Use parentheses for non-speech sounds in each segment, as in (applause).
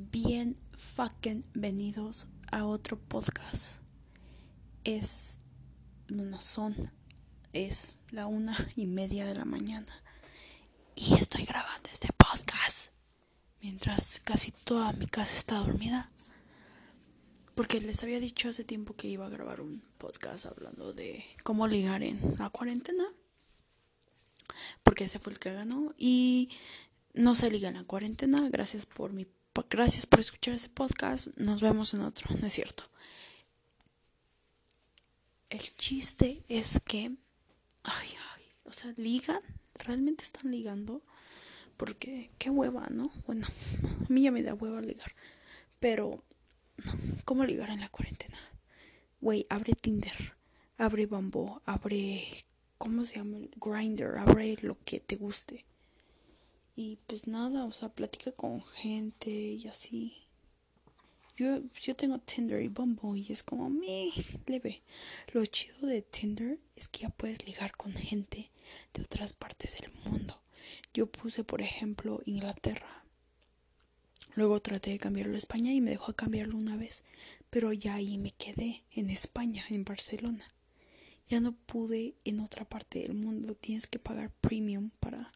bien fucking venidos a otro podcast. Es, no son, es la una y media de la mañana y estoy grabando este podcast mientras casi toda mi casa está dormida. Porque les había dicho hace tiempo que iba a grabar un podcast hablando de cómo ligar en la cuarentena. Porque ese fue el que ganó. Y no se liga en la cuarentena. Gracias por mi gracias por escuchar ese podcast. Nos vemos en otro, ¿no es cierto? El chiste es que, ay, ay, o sea, ligan, realmente están ligando, porque qué hueva, ¿no? Bueno, a mí ya me da hueva ligar, pero, ¿cómo ligar en la cuarentena? Güey, abre Tinder, abre Bumble, abre, ¿cómo se llama? Grinder, abre lo que te guste. Y pues nada, o sea, platica con gente y así. Yo, yo tengo Tinder y Bumble y es como me leve. Lo chido de Tinder es que ya puedes ligar con gente de otras partes del mundo. Yo puse, por ejemplo, Inglaterra. Luego traté de cambiarlo a España y me dejó cambiarlo una vez. Pero ya ahí me quedé, en España, en Barcelona. Ya no pude en otra parte del mundo. Tienes que pagar premium para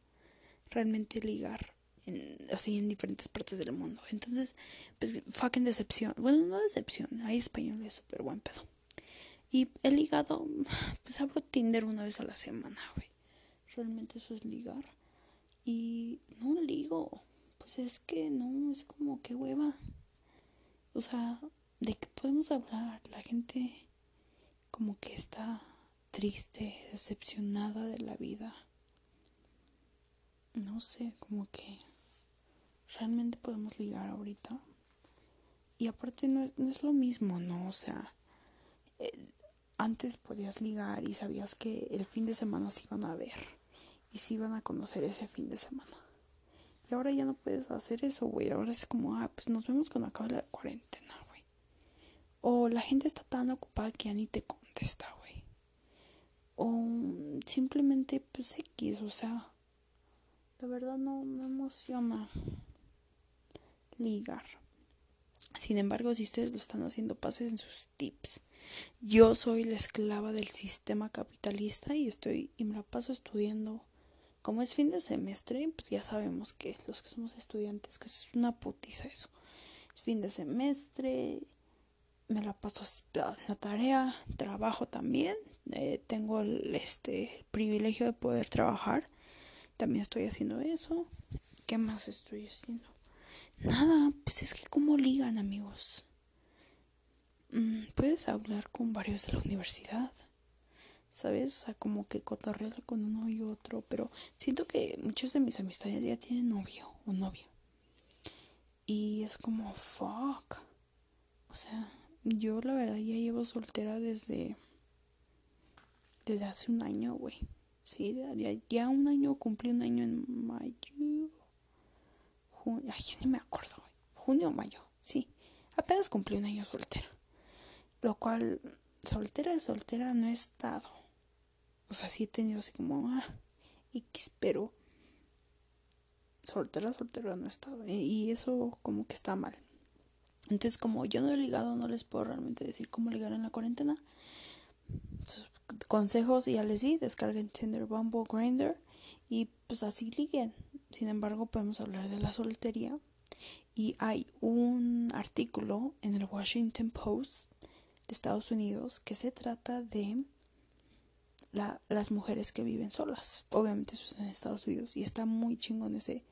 realmente ligar en, así en diferentes partes del mundo. Entonces, pues fucking decepción. Bueno, no decepción, hay español es súper buen pedo. Y he ligado, (sighs) pues abro Tinder una vez a la semana, güey. Realmente eso es ligar. Y no ligo. Pues es que no, es como que hueva. O sea, ¿de qué podemos hablar? La gente como que está triste, decepcionada de la vida no sé, como que realmente podemos ligar ahorita. Y aparte no es, no es lo mismo, ¿no? O sea, eh, antes podías ligar y sabías que el fin de semana se iban a ver y se iban a conocer ese fin de semana. Y ahora ya no puedes hacer eso, güey. Ahora es como, ah, pues nos vemos cuando acabe la cuarentena, güey. O la gente está tan ocupada que ya ni te contesta, güey. O simplemente, pues X, o sea, la verdad no me emociona ligar. Sin embargo, si ustedes lo están haciendo, pasen sus tips. Yo soy la esclava del sistema capitalista y estoy y me la paso estudiando. Como es fin de semestre, pues ya sabemos que los que somos estudiantes, que es una putiza eso. Es fin de semestre, me la paso la, tarea, trabajo también. Eh, tengo el, este, el privilegio de poder trabajar también estoy haciendo eso. ¿Qué más estoy haciendo? Nada, pues es que como ligan amigos. Mm, puedes hablar con varios de la universidad. ¿Sabes? O sea, como que cotorrearle con uno y otro. Pero siento que muchos de mis amistades ya tienen novio o novia. Y es como, fuck. O sea, yo la verdad ya llevo soltera desde... Desde hace un año, güey. Sí, ya, un año, cumplí un año en mayo. Junio, ay, ya ni me acuerdo. Junio o mayo, sí. Apenas cumplí un año soltera. Lo cual, soltera, soltera no he estado. O sea, sí he tenido así como, ah, X, pero soltera, soltera no he estado. Y eso como que está mal. Entonces, como yo no he ligado, no les puedo realmente decir cómo ligar en la cuarentena consejos ya les di, descarguen Tinder, Bumble, Grinder y pues así liguen. Sin embargo, podemos hablar de la soltería y hay un artículo en el Washington Post de Estados Unidos que se trata de la, las mujeres que viven solas. Obviamente eso es en Estados Unidos y está muy chingón ese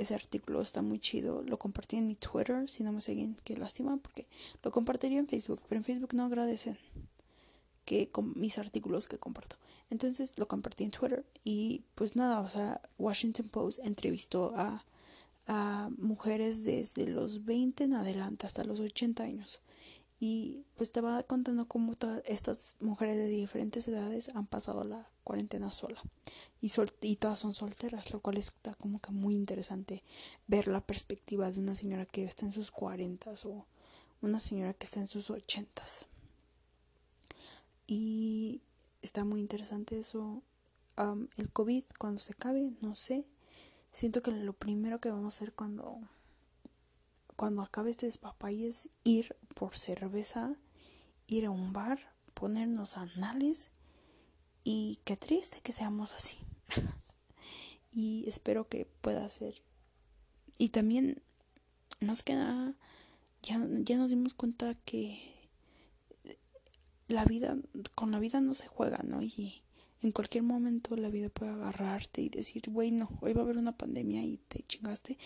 ese artículo está muy chido. Lo compartí en mi Twitter. Si no me siguen, qué lástima, porque lo compartiría en Facebook. Pero en Facebook no agradecen que mis artículos que comparto. Entonces lo compartí en Twitter y pues nada, o sea, Washington Post entrevistó a, mujeres desde los 20 en adelante hasta los 80 años. Y pues te va contando cómo todas estas mujeres de diferentes edades han pasado la cuarentena sola. Y, todas son solteras, lo cual está como que muy interesante ver la perspectiva de una señora que está en sus 40 o una señora que está en sus 80 y está muy interesante eso. el COVID, cuando se acabe, no sé. Siento que lo primero que vamos a hacer cuando, cuando acabe este despapay es ir por cerveza, ir a un bar, ponernos anales y qué triste que seamos así. (laughs) y espero que pueda ser. Y también, más que nada, ya, ya nos dimos cuenta que la vida, con la vida no se juega, ¿no? Y en cualquier momento la vida puede agarrarte y decir, güey, no, hoy va a haber una pandemia y te chingaste,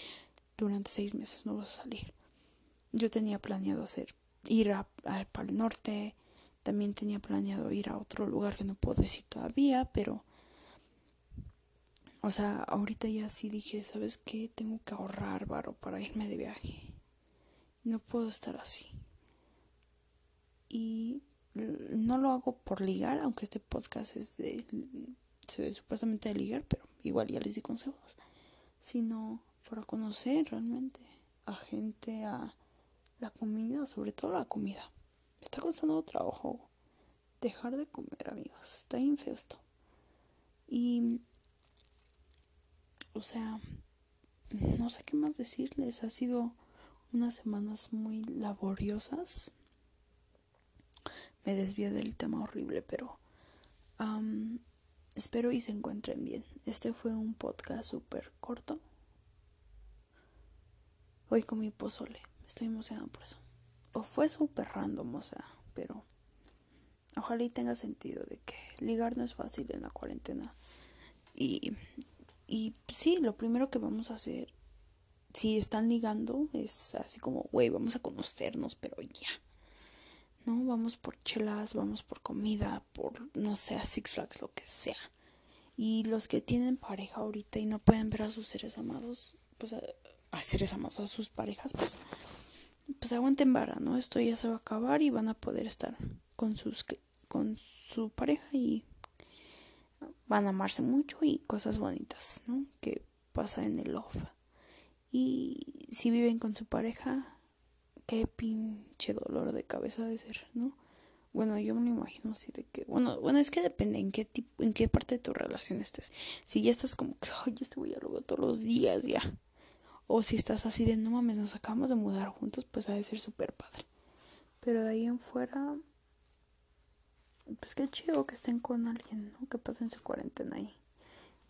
durante seis meses no vas a salir. Yo tenía planeado hacer, ir a, el norte, también tenía planeado ir a otro lugar que no puedo decir todavía, pero... O sea, ahorita ya sí dije, ¿sabes qué? Tengo que ahorrar varo para irme de viaje. No puedo estar así. Y no lo hago por ligar, aunque este podcast es de supuestamente de ligar, pero igual ya les di consejos, sino para conocer realmente a gente, a la comida, sobre todo la comida. Está costando trabajo dejar de comer, amigos. Está bien. Y, o sea, no sé qué más decirles. Ha sido unas semanas muy laboriosas me desvié del tema horrible, pero espero y se encuentren bien. Este fue un podcast súper corto. Hoy comí pozole, estoy emocionada por eso. O fue súper random, o sea, pero ojalá y tenga sentido de que ligar no es fácil en la cuarentena. Y, y sí, lo primero que vamos a hacer, si están ligando, es así como, güey, vamos a conocernos, pero ya ¿no? Vamos por chelas, vamos por comida, por, no sé, a Six Flags, lo que sea. Y los que tienen pareja ahorita y no pueden ver a sus seres amados, pues a, seres amados, a sus parejas, pues, pues aguanten vara, ¿no? Esto ya se va a acabar y van a poder estar con sus con su pareja y van a amarse mucho y cosas bonitas, ¿no? Que pasa en el love. Y si viven con su pareja, qué pinche dolor de cabeza de ser, ¿no? Bueno, yo me imagino así de que, bueno, bueno, es que depende en qué tipo, en qué parte de tu relación estés. Si ya estás como que, ay, este voy a luego todos los días ya. O si estás así de, no mames, nos acabamos de mudar juntos, pues ha de ser súper padre. Pero de ahí en fuera, pues qué chido que estén con alguien, ¿no? Que pasen su cuarentena ahí.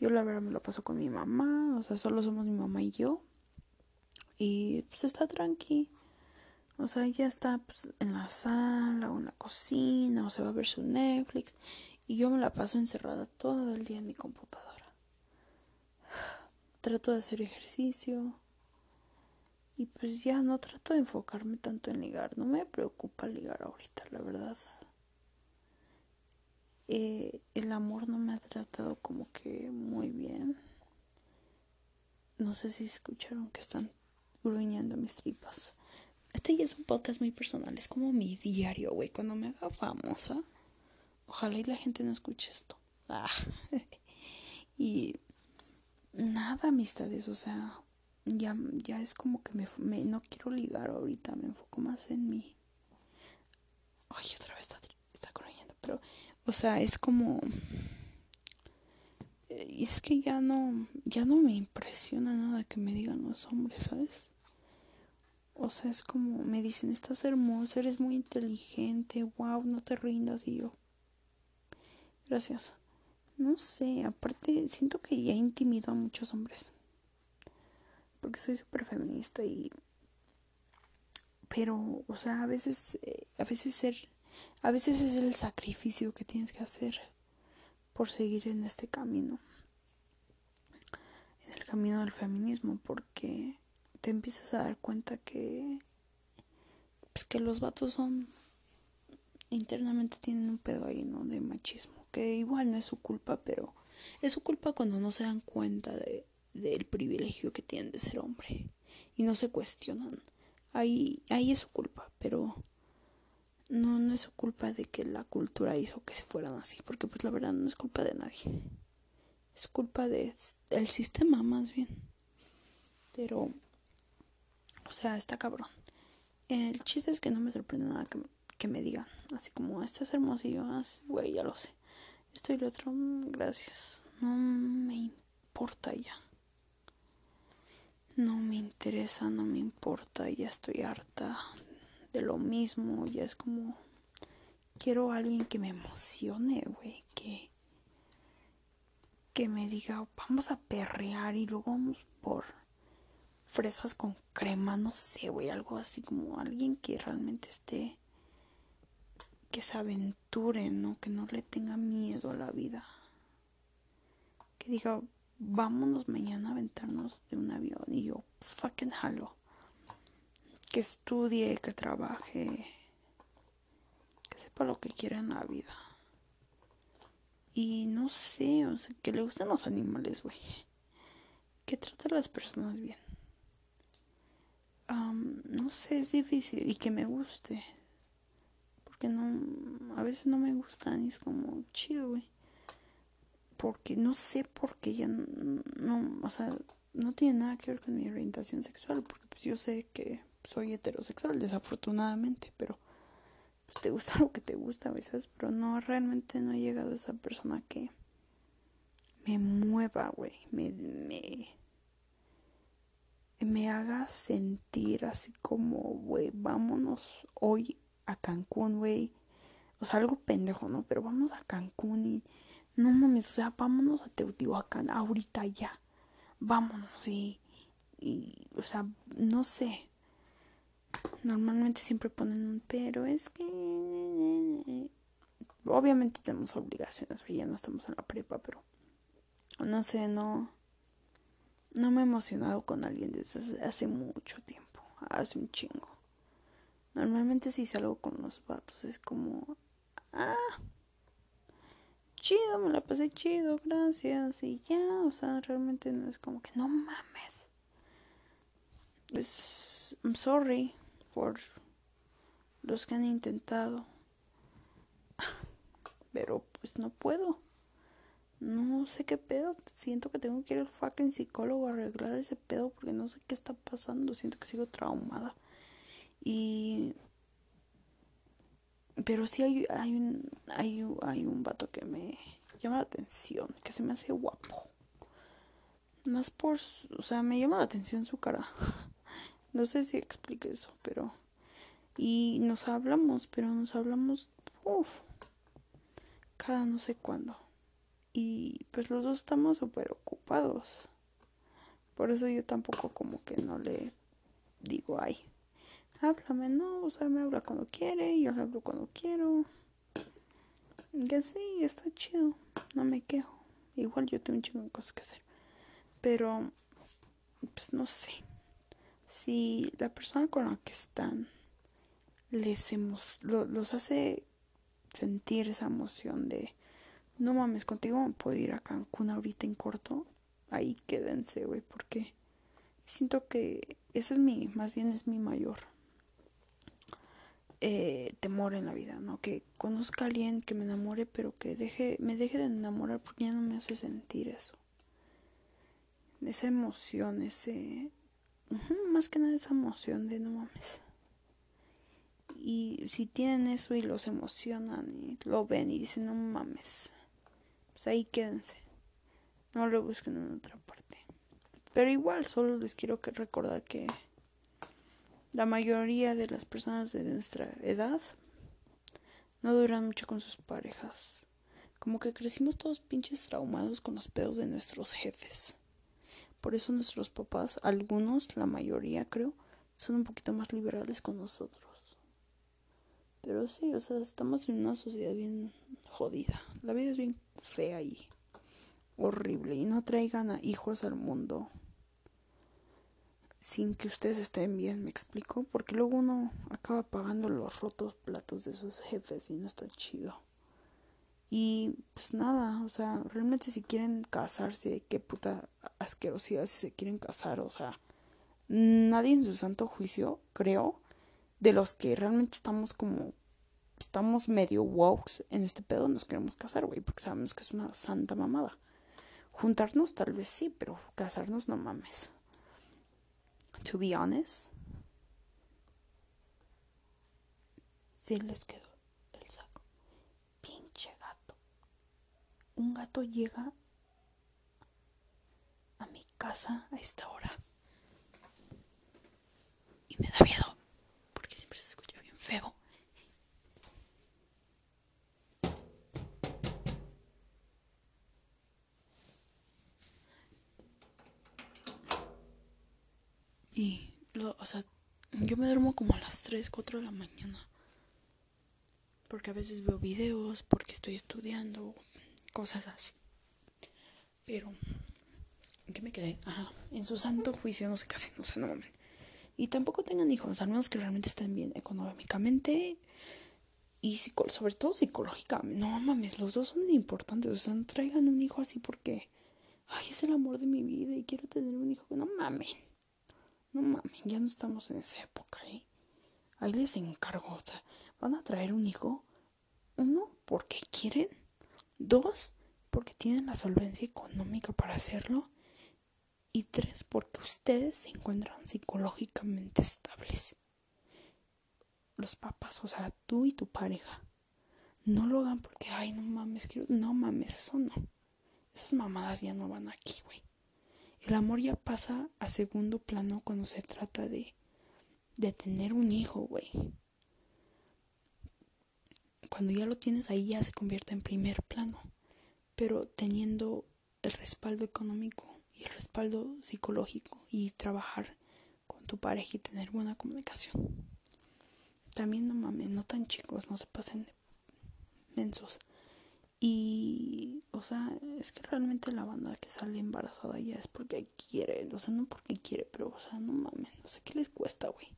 Yo la verdad me lo paso con mi mamá, o sea, solo somos mi mamá y yo. Y pues está tranqui. O sea, ya está pues, en la sala o en la cocina o se va a ver su Netflix y yo me la paso encerrada todo el día en mi computadora. (sighs) Trato de hacer ejercicio y pues ya no trato de enfocarme tanto en ligar. No me preocupa ligar ahorita, la verdad. Eh, el amor no me ha tratado como que muy bien. No sé si escucharon que están gruñendo mis tripas. Este ya es un podcast muy personal, es como mi diario, güey. Cuando me haga famosa, ojalá y la gente no escuche esto. Ah. (laughs) y nada, amistades, o sea, ya, ya es como que me, no quiero ligar ahorita, me enfoco más en mí. Ay, otra vez está, está corriendo, pero, o sea, es como... Y es que ya no, ya no me impresiona nada que me digan los hombres, ¿sabes? O sea, es como me dicen, estás hermosa, eres muy inteligente, wow, no te rindas. Y yo, gracias. No sé, aparte siento que ya intimido a muchos hombres. Porque soy súper feminista y... Pero, o sea, a veces, eh, a veces ser, a veces es el sacrificio que tienes que hacer por seguir en este camino. En el camino del feminismo, porque te empiezas a dar cuenta que pues que los vatos son internamente tienen un pedo ahí, ¿no? De machismo, que igual no es su culpa, pero es su culpa cuando no se dan cuenta de, del privilegio que tienen de ser hombre y no se cuestionan. Ahí, ahí es su culpa, pero no, no es su culpa de que la cultura hizo que se fueran así, porque pues la verdad no es culpa de nadie. Es culpa de, del sistema más bien. Pero o sea, está cabrón. El chiste es que no me sorprende nada que, que me digan. Así como, estás hermoso y yo, güey, ya lo sé. Esto y lo otro, mm, gracias. No me importa ya. no me interesa, no me importa, ya estoy harta de lo mismo, ya es como quiero a alguien que me emocione, güey, que que me diga, vamos a perrear y luego vamos por fresas con crema, no sé, güey, algo así como alguien que realmente esté que se aventure, ¿no? Que no le tenga miedo a la vida. Que diga, vámonos mañana a aventarnos de un avión y yo fucking jalo. Que estudie, que trabaje, que sepa lo que quiera en la vida. Y no sé, o sea, que le gustan los animales, güey. Que trata a las personas bien. No sé, es difícil. Y que me guste no, a veces no me gustan y es como chido, güey. Porque no sé por qué ya no, o sea, no tiene nada que ver con mi orientación sexual, porque pues yo sé que soy heterosexual, desafortunadamente, pero pues te gusta (laughs) lo que te gusta, ¿sabes? Pero no, realmente no he llegado a esa persona que me mueva, güey, me, me haga sentir así como, güey, vámonos hoy a Cancún, güey. O sea, algo pendejo, ¿no? Pero vamos a Cancún y no mames, o sea, vámonos a Teotihuacán ahorita ya. Vámonos y, y o sea, no sé. Normalmente siempre ponen un pero, es que obviamente tenemos obligaciones, ya no estamos en la prepa, pero no sé, no no me he emocionado con alguien desde hace mucho tiempo, hace un chingo. Normalmente si salgo con los vatos es como, ah, chido, me la pasé chido, gracias, y ya, o sea, realmente no es como que, no mames. Pues, I'm sorry por los que han intentado. (laughs) Pero pues no puedo. No sé qué pedo. Siento que tengo que ir al fucking psicólogo a arreglar ese pedo porque no sé qué está pasando. Siento que sigo traumada. Y pero sí hay, hay un hay, hay un vato que me llama la atención, que se me hace guapo. Más por, o sea, me llama la atención su cara. (laughs) no sé si explique eso, pero y nos hablamos, pero nos hablamos uff, cada no sé cuándo. Y pues los dos estamos súper ocupados. Por eso yo tampoco como que no le digo, ay, háblame, no, o sea, me habla cuando quiere, yo le hablo cuando quiero. Y así, está chido, no me quejo. Igual yo tengo un chingo de cosas que hacer. Pero, pues no sé. Si la persona con la que están les los hace sentir esa emoción de no mames, contigo puedo ir a Cancún ahorita en corto, ahí quédense, güey, porque siento que ese es mi, más bien es mi mayor eh, temor en la vida, ¿no? Que conozca a alguien que me enamore, pero que deje, me deje de enamorar porque ya no me hace sentir eso. Esa emoción, ese... más que nada esa emoción de no mames. Y si tienen eso y los emocionan y lo ven y dicen no mames, pues ahí quédense. No lo busquen en otra parte. Pero igual, solo les quiero que recordar que la mayoría de las personas de nuestra edad no duran mucho con sus parejas. Como que crecimos todos pinches traumados con los pedos de nuestros jefes. Por eso nuestros papás, algunos, la mayoría creo, son un poquito más liberales con nosotros. Pero sí, o sea, estamos en una sociedad bien jodida. La vida es bien fea y horrible. Y no traigan a hijos al mundo sin que ustedes estén bien, me explico, porque luego uno acaba pagando los rotos platos de esos jefes y no está chido. Y pues nada, o sea, realmente si quieren casarse, qué puta asquerosidad si se quieren casar, o sea, nadie en su santo juicio, creo, de los que realmente estamos como, estamos medio wokes en este pedo, nos queremos casar, güey, porque sabemos que es una santa mamada. Juntarnos tal vez sí, pero casarnos no mames to be honest, sí les quedó el saco. Pinche gato. Un gato llega a mi casa a esta hora. y me da miedo Y, o sea, yo me duermo como a las 3, 4 de la mañana. Porque a veces veo videos, porque estoy estudiando, cosas así. Pero, ¿en qué me quedé? Ajá, en su santo juicio no se casen, o sea, no mames. Y tampoco tengan hijos, al menos que realmente estén bien económicamente y sobre todo psicológicamente. No mames, los dos son importantes, o sea, no traigan un hijo así porque, ay, es el amor de mi vida y quiero tener un hijo. No mames, no mames, ya no estamos en esa época, ¿eh? Ahí les encargo, o sea, van a traer un hijo, uno, porque quieren, dos, porque tienen la solvencia económica para hacerlo, y tres, porque ustedes se encuentran psicológicamente estables. Los papás, o sea, tú y tu pareja, no lo hagan porque, ay, no mames, quiero, no mames, eso no. Esas mamadas ya no van aquí, güey. El amor ya pasa a segundo plano cuando se trata de, de tener un hijo, güey. Cuando ya lo tienes ahí ya se convierte en primer plano. Pero teniendo el respaldo económico y respaldo psicológico y trabajar con tu pareja y tener buena comunicación. También no mames, no tan chicos, no se pasen de mensos. Y, o sea, es que realmente la banda que sale embarazada ya es porque quiere, o sea, no porque quiere, pero, o sea, no mames, no sé qué les cuesta, güey.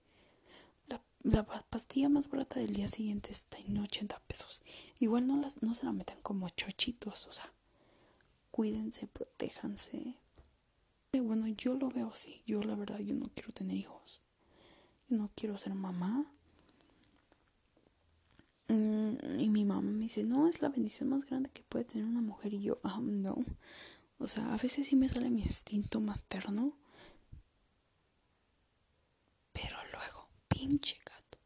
La, la, pastilla más barata del día siguiente está en 80 pesos. Igual no, las, no se la metan como chochitos, o sea, cuídense, protéjanse, bueno, yo lo veo así. Yo la verdad, yo no quiero tener hijos. no quiero ser mamá. Mm, y mi mamá me dice, no, es la bendición más grande que puede tener una mujer. Y yo, ah, no. O sea, a veces sí me sale mi instinto materno. Pero luego, pinche gato.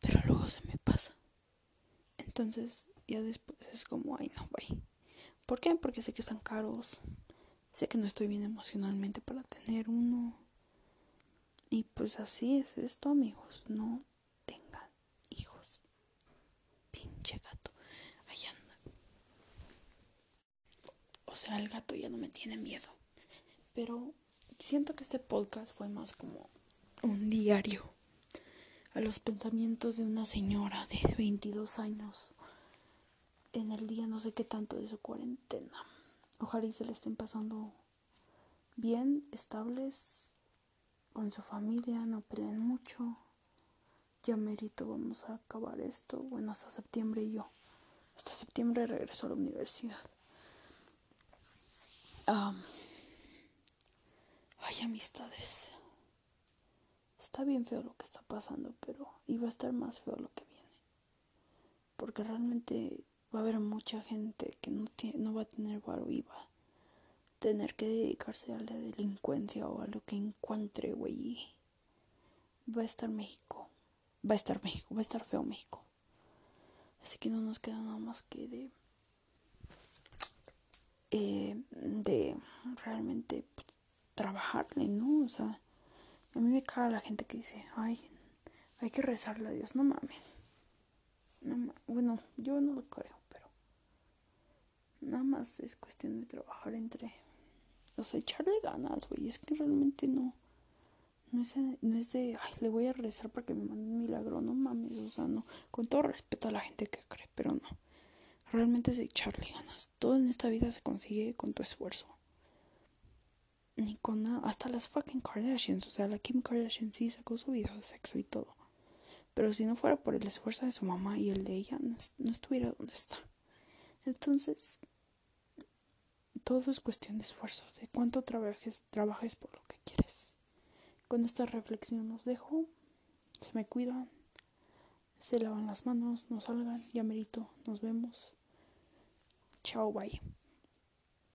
Pero luego se me pasa. Entonces, ya después es como, ay, no, güey. ¿Por qué? Porque sé que están caros. Sé que no estoy bien emocionalmente para tener uno. Y pues así es esto, amigos. No tengan hijos. Pinche gato. Ahí anda. O sea, el gato ya no me tiene miedo. Pero siento que este podcast fue más como un diario a los pensamientos de una señora de 22 años en el día no sé qué tanto de su cuarentena. Ojalá y se le estén pasando bien, estables con su familia, no peleen mucho. Ya merito vamos a acabar esto. Bueno, hasta septiembre y yo. Hasta septiembre regreso a la universidad. hay amistades. Está bien feo lo que está pasando, pero iba a estar más feo lo que viene. Porque realmente va a haber mucha gente que no, va a tener varo y va a tener que dedicarse a la delincuencia o a lo que encuentre, güey. Va a estar México. Va a estar México. Va a estar feo México. Así que no nos queda nada más que de. Eh, de realmente pues, trabajarle, ¿no? O sea, a mí me caga la gente que dice, ay, hay que rezarle a Dios. No mames. No, bueno, yo no lo creo. Nada más es cuestión de trabajar entre. O sea, echarle ganas, güey. Es que realmente no. No es, no es de, ay, le voy a rezar para que me mande un milagro. No mames, o sea, no. Con todo respeto a la gente que cree, pero no. Realmente es echarle ganas. Todo en esta vida se consigue con tu esfuerzo. Ni con nada. Hasta las fucking Kardashians. O sea, la Kim Kardashian sí sacó su video de sexo y todo. Pero si no fuera por el esfuerzo de su mamá y el de ella, no estuviera donde está. Entonces, todo es cuestión de esfuerzo, de cuánto trabajes, trabajes por lo que quieres. Con esta reflexión los dejo. Se me cuidan, se lavan las manos, no salgan, ya merito, nos vemos. Chao, bye.